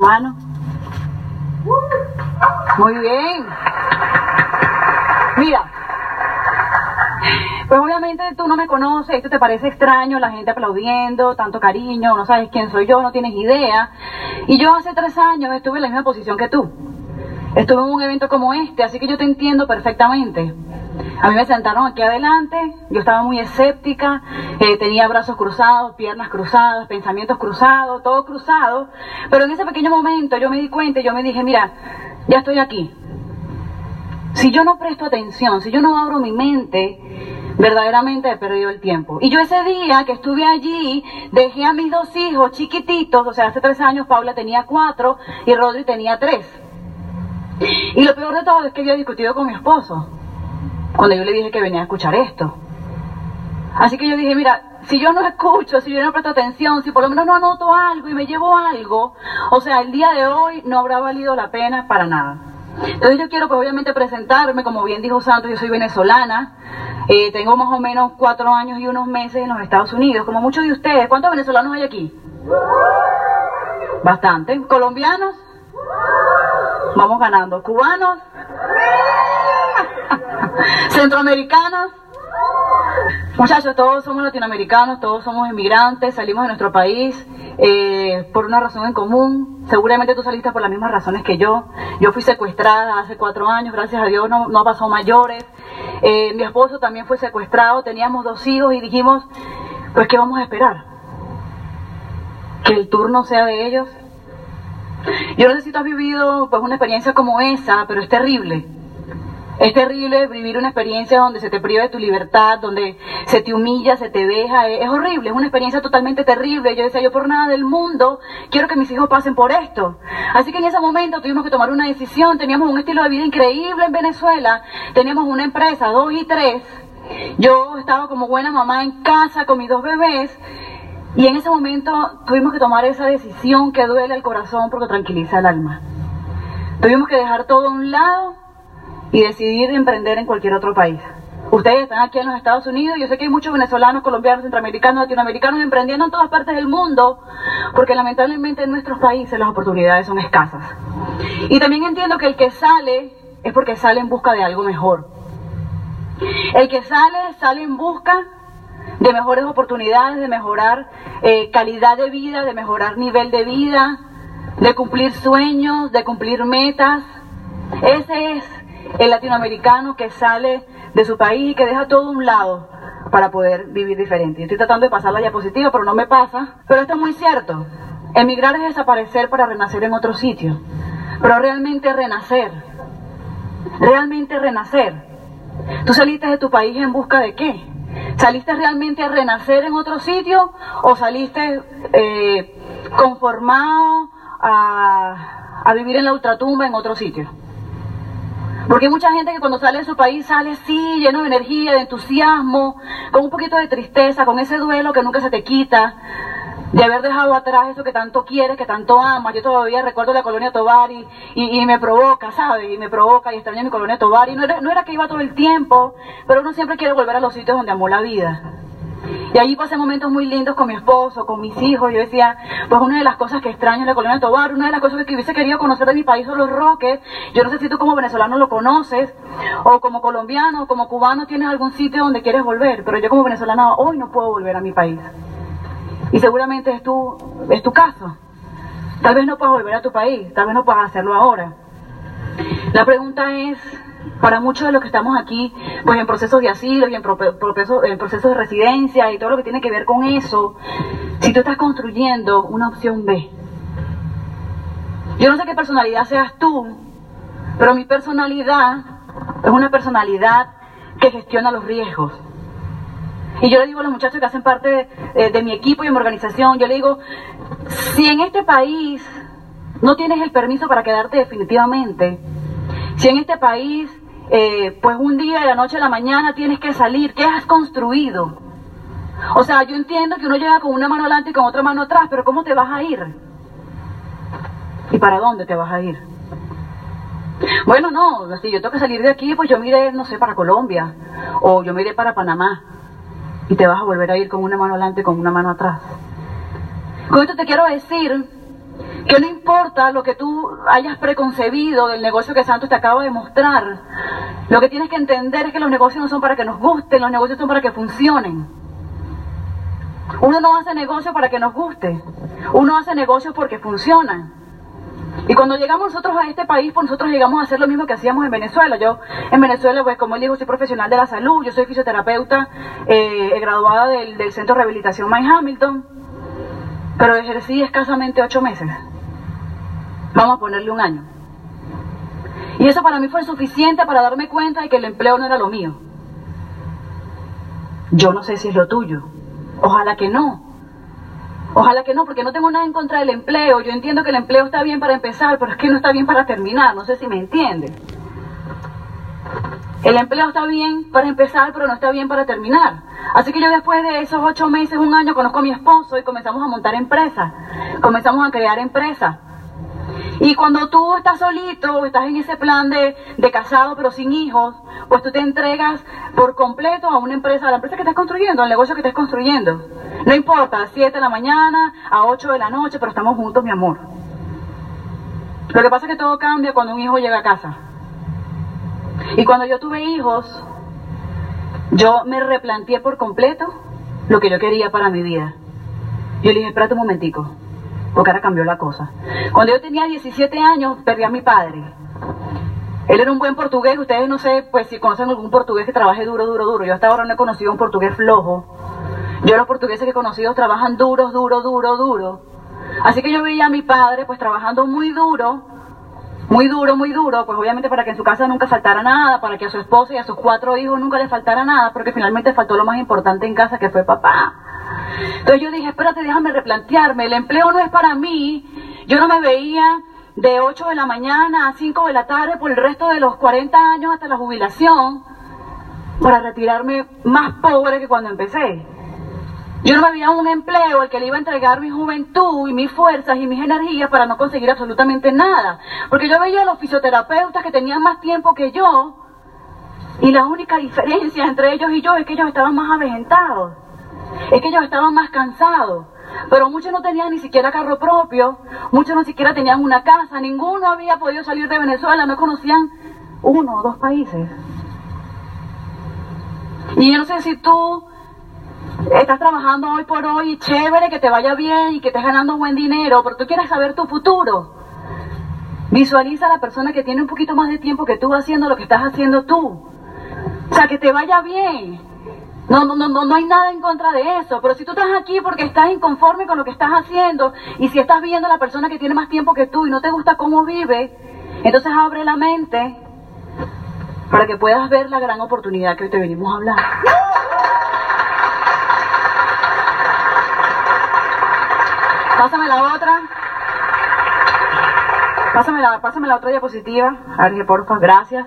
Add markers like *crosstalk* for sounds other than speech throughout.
Mano. Muy bien. Mira. Pues obviamente tú no me conoces, esto te parece extraño, la gente aplaudiendo, tanto cariño, no sabes quién soy yo, no tienes idea. Y yo hace tres años estuve en la misma posición que tú. Estuve en un evento como este, así que yo te entiendo perfectamente. A mí me sentaron aquí adelante, yo estaba muy escéptica, eh, tenía brazos cruzados, piernas cruzadas, pensamientos cruzados, todo cruzado, pero en ese pequeño momento yo me di cuenta y yo me dije, mira, ya estoy aquí. Si yo no presto atención, si yo no abro mi mente, verdaderamente he perdido el tiempo. Y yo ese día que estuve allí, dejé a mis dos hijos chiquititos, o sea, hace tres años Paula tenía cuatro y Rodri tenía tres. Y lo peor de todo es que había discutido con mi esposo, cuando yo le dije que venía a escuchar esto. Así que yo dije, mira, si yo no escucho, si yo no presto atención, si por lo menos no anoto algo y me llevo algo, o sea, el día de hoy no habrá valido la pena para nada. Entonces yo quiero pues obviamente presentarme, como bien dijo Santos, yo soy venezolana, eh, tengo más o menos cuatro años y unos meses en los Estados Unidos, como muchos de ustedes. ¿Cuántos venezolanos hay aquí? Bastante. ¿Colombianos? Vamos ganando. ¿Cubanos? *laughs* ¿Centroamericanos? Muchachos, todos somos latinoamericanos, todos somos inmigrantes, salimos de nuestro país eh, por una razón en común. Seguramente tú saliste por las mismas razones que yo. Yo fui secuestrada hace cuatro años, gracias a Dios no, no pasó mayores. Eh, mi esposo también fue secuestrado, teníamos dos hijos y dijimos, pues ¿qué vamos a esperar? ¿Que el turno sea de ellos? Yo no sé si tú has vivido pues una experiencia como esa, pero es terrible. Es terrible vivir una experiencia donde se te priva de tu libertad, donde se te humilla, se te deja. Es, horrible, es una experiencia totalmente terrible. Yo decía, yo por nada del mundo quiero que mis hijos pasen por esto. Así que en ese momento tuvimos que tomar una decisión. Teníamos un estilo de vida increíble en Venezuela. Teníamos una empresa, dos y tres. Yo estaba como buena mamá en casa con mis dos bebés. Y en ese momento tuvimos que tomar esa decisión que duele el corazón porque tranquiliza el alma. Tuvimos que dejar todo a un lado y decidir emprender en cualquier otro país. Ustedes están aquí en los Estados Unidos, yo sé que hay muchos venezolanos, colombianos, centroamericanos, latinoamericanos emprendiendo en todas partes del mundo, porque lamentablemente en nuestros países las oportunidades son escasas. Y también entiendo que el que sale es porque sale en busca de algo mejor. El que sale, sale en busca de mejores oportunidades, de mejorar eh, calidad de vida, de mejorar nivel de vida, de cumplir sueños, de cumplir metas. Ese es el latinoamericano que sale de su país y que deja todo un lado para poder vivir diferente. estoy tratando de pasar la diapositiva, pero no me pasa. Pero esto es muy cierto. Emigrar es desaparecer para renacer en otro sitio. Pero realmente renacer. Realmente renacer. ¿Tú saliste de tu país en busca de qué? ¿Saliste realmente a renacer en otro sitio o saliste eh, conformado a, a vivir en la ultratumba en otro sitio? Porque hay mucha gente que cuando sale de su país sale así, lleno de energía, de entusiasmo, con un poquito de tristeza, con ese duelo que nunca se te quita, de haber dejado atrás eso que tanto quieres, que tanto amas. Yo todavía recuerdo la colonia Tobar y, y, me provoca, ¿sabes? Y me provoca y extraño mi colonia Tobar. Y no era, no era que iba todo el tiempo, pero uno siempre quiere volver a los sitios donde amó la vida. Y allí pasé momentos muy lindos con mi esposo, con mis hijos. Yo decía, pues una de las cosas que extraño es la colonia de Tobar, una de las cosas que hubiese querido conocer de mi país son los roques. Yo no sé si tú como venezolano lo conoces, o como colombiano, o como cubano tienes algún sitio donde quieres volver, pero yo como venezolana hoy no puedo volver a mi país. Y seguramente es tu, es tu caso. Tal vez no puedas volver a tu país, tal vez no puedas hacerlo ahora. La pregunta es, para muchos de los que estamos aquí, pues en procesos de asilo y en, en procesos de residencia y todo lo que tiene que ver con eso, si tú estás construyendo una opción B. Yo no sé qué personalidad seas tú, pero mi personalidad es una personalidad que gestiona los riesgos. Y yo le digo a los muchachos que hacen parte de, eh, de mi equipo y de mi organización, yo le digo, si en este país no tienes el permiso para quedarte definitivamente, si en este país, eh, pues un día de la noche a la mañana tienes que salir, ¿qué has construido? O sea, yo entiendo que uno llega con una mano adelante y con otra mano atrás, pero ¿cómo te vas a ir? ¿Y para dónde te vas a ir? Bueno, no, si yo tengo que salir de aquí, pues yo miré, no sé, para Colombia, o yo miré para Panamá, y te vas a volver a ir con una mano adelante y con una mano atrás. Con esto te quiero decir que no importa lo que tú hayas preconcebido del negocio que Santos te acaba de mostrar, lo que tienes que entender es que los negocios no son para que nos gusten, los negocios son para que funcionen. Uno no hace negocios para que nos guste, uno hace negocios porque funcionan. Y cuando llegamos nosotros a este país, pues nosotros llegamos a hacer lo mismo que hacíamos en Venezuela. Yo en Venezuela, pues como él dijo, soy profesional de la salud, yo soy fisioterapeuta, eh, graduada del, del Centro de Rehabilitación Mike Hamilton, pero ejercí escasamente ocho meses. Vamos a ponerle un año. Y eso para mí fue suficiente para darme cuenta de que el empleo no era lo mío. Yo no sé si es lo tuyo. Ojalá que no. Ojalá que no, porque no tengo nada en contra del empleo. Yo entiendo que el empleo está bien para empezar, pero es que no está bien para terminar. No sé si me entienden. El empleo está bien para empezar, pero no está bien para terminar. Así que yo después de esos ocho meses, un año, conozco a mi esposo y comenzamos a montar empresas. Comenzamos a crear empresas. Y cuando tú estás solito, estás en ese plan de, de, casado pero sin hijos, pues tú te entregas por completo a una empresa, a la empresa que estás construyendo, al negocio que estás construyendo. No importa, a 7 de la mañana, a 8 de la noche, pero estamos juntos, mi amor. Lo que pasa es que todo cambia cuando un hijo llega a casa. Y cuando yo tuve hijos, yo me replanteé por completo lo que yo quería para mi vida. Yo le dije, espérate un momentico porque ahora cambió la cosa. Cuando yo tenía 17 años, perdí a mi padre. Él era un buen portugués, ustedes no sé, pues si conocen algún portugués que trabaje duro, duro, duro. Yo hasta ahora no he conocido un portugués flojo. Yo los portugueses que he conocido trabajan duros, duro, duro, duro. Así que yo veía a mi padre pues trabajando muy duro, muy duro, muy duro, pues obviamente para que en su casa nunca faltara nada, para que a su esposa y a sus cuatro hijos nunca le faltara nada, porque finalmente faltó lo más importante en casa que fue papá. Entonces yo dije, espérate, déjame replantearme, el empleo no es para mí, yo no me veía de 8 de la mañana a 5 de la tarde por el resto de los 40 años hasta la jubilación para retirarme más pobre que cuando empecé. Yo no me veía un empleo al que le iba a entregar mi juventud y mis fuerzas y mis energías para no conseguir absolutamente nada. Porque yo veía a los fisioterapeutas que tenían más tiempo que yo y la única diferencia entre ellos y yo es que ellos estaban más avejentados. Es que ellos estaban más cansados. Pero muchos no tenían ni siquiera carro propio, muchos no siquiera tenían una casa, ninguno había podido salir de Venezuela, no conocían uno o dos países. Y yo no sé si tú estás trabajando hoy por hoy, chévere, que te vaya bien y que estés ganando buen dinero, pero tú quieres saber tu futuro. Visualiza a la persona que tiene un poquito más de tiempo que tú haciendo lo que estás haciendo tú. O sea, que te vaya bien. No, no, no, no, no hay nada en contra de eso. Pero si tú estás aquí porque estás inconforme con lo que estás haciendo y si estás viendo a la persona que tiene más tiempo que tú y no te gusta cómo vive, entonces abre la mente para que puedas ver la gran oportunidad que hoy te venimos a hablar. Pásame la otra. Pásame la, pásame la otra diapositiva. Arge, porfa, gracias.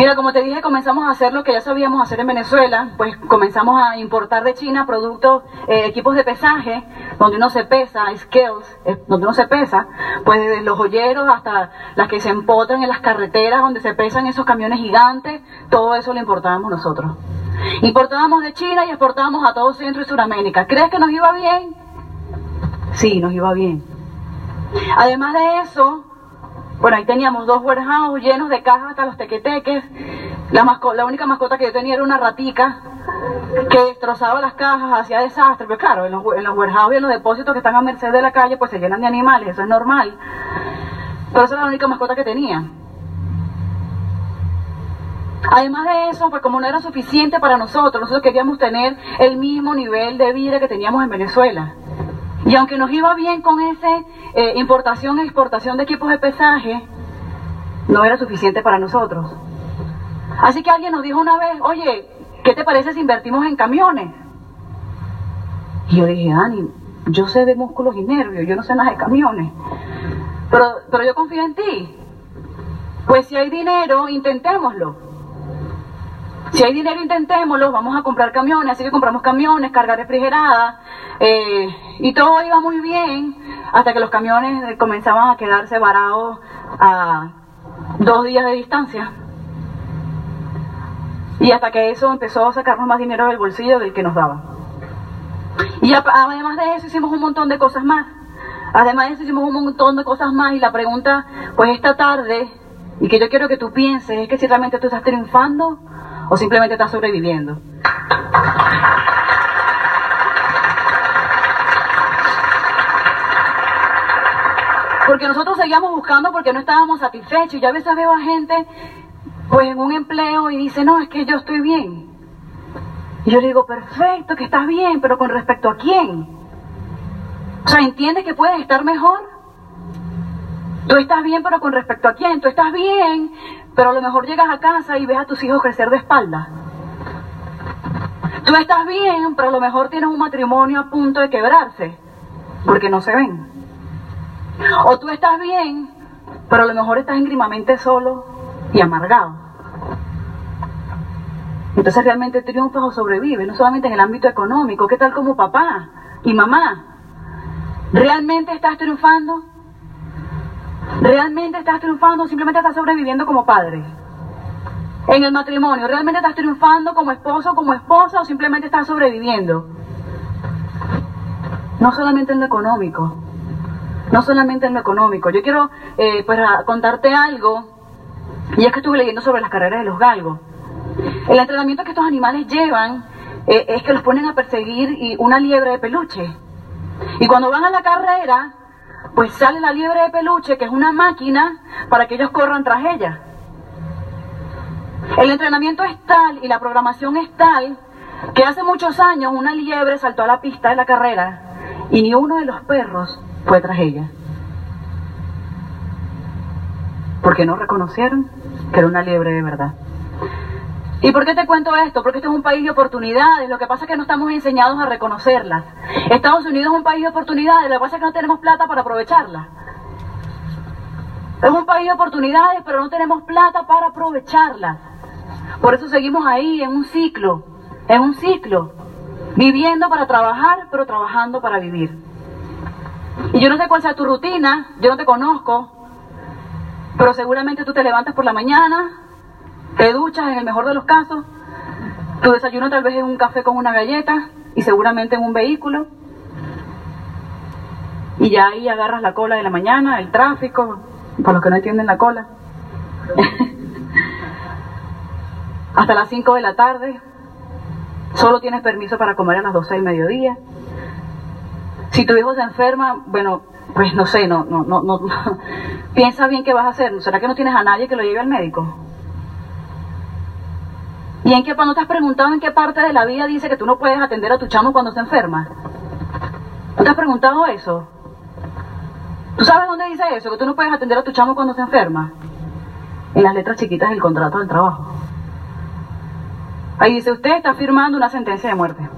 Mira, como te dije, comenzamos a hacer lo que ya sabíamos hacer en Venezuela, pues comenzamos a importar de China productos, eh, equipos de pesaje, donde uno se pesa, skills, eh, donde uno se pesa, pues desde los joyeros hasta las que se empotran en las carreteras, donde se pesan esos camiones gigantes, todo eso lo importábamos nosotros. Importábamos de China y exportábamos a todo Centro y Sudamérica. ¿Crees que nos iba bien? Sí, nos iba bien. Además de eso, bueno, ahí teníamos dos warehouse llenos de cajas hasta los tequeteques. La, la única mascota que yo tenía era una ratica que destrozaba las cajas, hacía desastre. Pero claro, en los, en los warehouses y en los depósitos que están a merced de la calle, pues se llenan de animales, eso es normal. Pero esa era la única mascota que tenía. Además de eso, pues como no era suficiente para nosotros, nosotros queríamos tener el mismo nivel de vida que teníamos en Venezuela. Y aunque nos iba bien con esa eh, importación e exportación de equipos de pesaje, no era suficiente para nosotros. Así que alguien nos dijo una vez, oye, ¿qué te parece si invertimos en camiones? Y yo dije, Ani, yo sé de músculos y nervios, yo no sé nada de camiones. Pero, pero yo confío en ti. Pues si hay dinero, intentémoslo. Si hay dinero, intentémoslo, vamos a comprar camiones, así que compramos camiones, carga refrigerada, eh, y todo iba muy bien hasta que los camiones comenzaban a quedarse varados a dos días de distancia. Y hasta que eso empezó a sacarnos más dinero del bolsillo del que nos daba. Y además de eso hicimos un montón de cosas más. Además de eso hicimos un montón de cosas más y la pregunta, pues esta tarde, y que yo quiero que tú pienses, es que si realmente tú estás triunfando o simplemente estás sobreviviendo. Porque nosotros seguíamos buscando porque no estábamos satisfechos. Y a veces veo a gente pues en un empleo y dice, no, es que yo estoy bien. Y yo digo, perfecto, que estás bien, pero con respecto a quién. O sea, ¿entiendes que puedes estar mejor? Tú estás bien, pero con respecto a quién. Tú estás bien, pero a lo mejor llegas a casa y ves a tus hijos crecer de espalda. Tú estás bien, pero a lo mejor tienes un matrimonio a punto de quebrarse, porque no se ven. O tú estás bien, pero a lo mejor estás ingrimamente solo y amargado. Entonces realmente triunfas o sobrevives, no solamente en el ámbito económico, ¿qué tal como papá y mamá? ¿Realmente estás triunfando? ¿Realmente estás triunfando o simplemente estás sobreviviendo como padre? En el matrimonio, ¿realmente estás triunfando como esposo, como esposa o simplemente estás sobreviviendo? No solamente en lo económico, no solamente en lo económico. Yo quiero eh, contarte algo, y es que estuve leyendo sobre las carreras de los galgos. El entrenamiento que estos animales llevan eh, es que los ponen a perseguir y una liebre de peluche. Y cuando van a la carrera, pues sale la liebre de peluche, que es una máquina para que ellos corran tras ella. El entrenamiento es tal y la programación es tal que hace muchos años una liebre saltó a la pista de la carrera y ni uno de los perros fue tras ella. Porque no reconocieron que era una liebre de verdad. ¿Y por qué te cuento esto? Porque este es un país de oportunidades. Lo que pasa es que no estamos enseñados a reconocerlas. Estados Unidos es un país de oportunidades. Lo que pasa es que no tenemos plata para aprovecharlas. Es un país de oportunidades, pero no tenemos plata para aprovecharlas. Por eso seguimos ahí, en un ciclo, en un ciclo, viviendo para trabajar, pero trabajando para vivir. Y yo no sé cuál sea tu rutina, yo no te conozco, pero seguramente tú te levantas por la mañana, te duchas en el mejor de los casos, tu desayuno tal vez es un café con una galleta y seguramente en un vehículo. Y ya ahí agarras la cola de la mañana, el tráfico, para los que no entienden la cola. *laughs* Hasta las 5 de la tarde. Solo tienes permiso para comer a las 12 del mediodía. Si tu hijo se enferma, bueno, pues no sé, no, no, no, no. *laughs* Piensa bien qué vas a hacer. ¿Será que no tienes a nadie que lo lleve al médico? ¿Y en qué no te has preguntado en qué parte de la vida dice que tú no puedes atender a tu chamo cuando se enferma? ¿Tú te has preguntado eso? ¿Tú sabes dónde dice eso? Que tú no puedes atender a tu chamo cuando se enferma. En las letras chiquitas del contrato del trabajo. Ahí dice, usted está firmando una sentencia de muerte.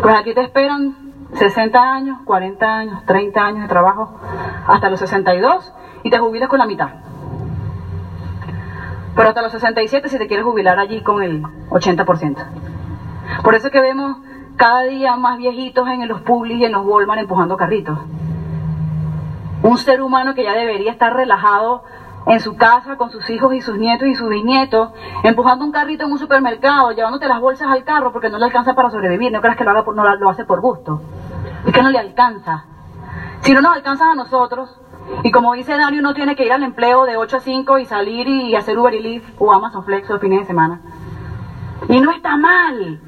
Pues aquí te esperan 60 años, 40 años, 30 años de trabajo, hasta los 62 y te jubilas con la mitad. Pero hasta los 67 si te quieres jubilar allí con el 80%. Por eso es que vemos cada día más viejitos en los Publis y en los Walmart empujando carritos. Un ser humano que ya debería estar relajado en su casa con sus hijos y sus nietos y sus bisnietos, empujando un carrito en un supermercado, llevándote las bolsas al carro porque no le alcanza para sobrevivir. No creas que lo, haga no lo hace por gusto. Es que no le alcanza. Si no nos alcanza a nosotros, y como dice Dani, uno tiene que ir al empleo de 8 a 5 y salir y hacer Uber Eats o Amazon Flex los fines de semana. Y no está mal,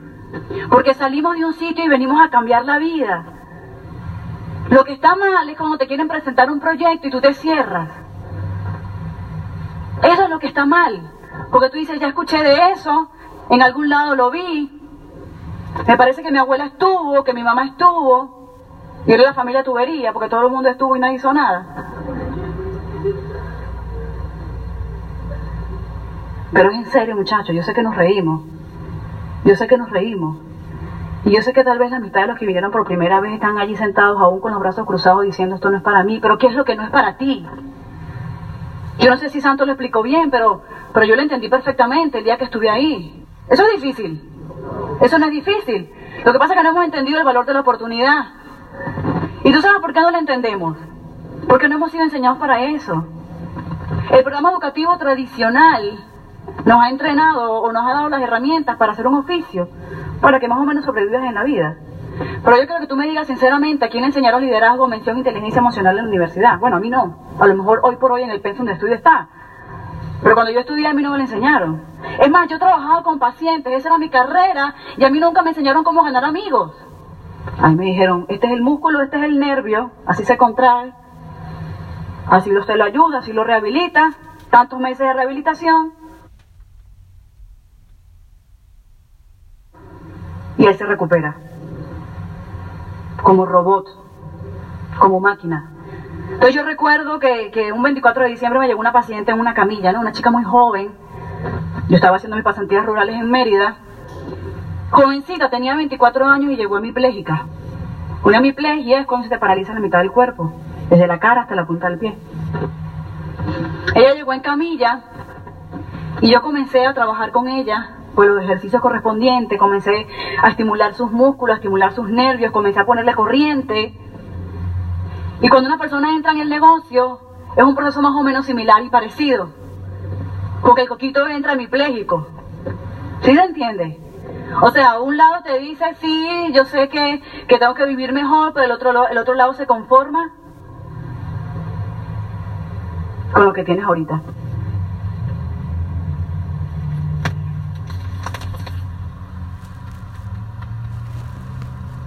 porque salimos de un sitio y venimos a cambiar la vida. Lo que está mal es cuando te quieren presentar un proyecto y tú te cierras. Eso es lo que está mal, porque tú dices, ya escuché de eso, en algún lado lo vi, me parece que mi abuela estuvo, que mi mamá estuvo, y era la familia tubería, porque todo el mundo estuvo y nadie hizo nada. Pero es en serio, muchachos, yo sé que nos reímos. Yo sé que nos reímos. Y yo sé que tal vez la mitad de los que vinieron por primera vez están allí sentados aún con los brazos cruzados diciendo esto no es para mí, pero ¿qué es lo que no es para ti? Yo no sé si Santo lo explicó bien, pero, pero yo lo entendí perfectamente el día que estuve ahí. Eso es difícil. Eso no es difícil. Lo que pasa es que no hemos entendido el valor de la oportunidad. ¿Y tú sabes por qué no lo entendemos? Porque no hemos sido enseñados para eso. El programa educativo tradicional nos ha entrenado o nos ha dado las herramientas para hacer un oficio, para que más o menos sobrevivas en la vida. Pero yo quiero que tú me digas sinceramente a quién le enseñaron liderazgo, mención, inteligencia emocional en la universidad. Bueno, a mí no. A lo mejor hoy por hoy en el pensum de estudio está. Pero cuando yo estudié a mí no me lo enseñaron. Es más, yo trabajaba con pacientes, esa era mi carrera y a mí nunca me enseñaron cómo ganar amigos. A mí me dijeron, este es el músculo, este es el nervio, así se contrae, así usted lo ayuda, así lo rehabilita, tantos meses de rehabilitación. Y él se recupera, como robot, como máquina. Entonces yo recuerdo que, que, un 24 de diciembre me llegó una paciente en una camilla, ¿no? Una chica muy joven. Yo estaba haciendo mis pasantías rurales en Mérida. Jovencita, tenía 24 años y llegó hemipléjica. Una hemiplegia es cuando se te paraliza la mitad del cuerpo, desde la cara hasta la punta del pie. Ella llegó en camilla y yo comencé a trabajar con ella por los ejercicios correspondientes, comencé a estimular sus músculos, a estimular sus nervios, comencé a ponerle corriente y cuando una persona entra en el negocio, es un proceso más o menos similar y parecido. Porque el coquito entra hemipléjico. ¿Sí se entiende? O sea, un lado te dice, sí, yo sé que, que tengo que vivir mejor, pero el otro, el otro lado se conforma con lo que tienes ahorita.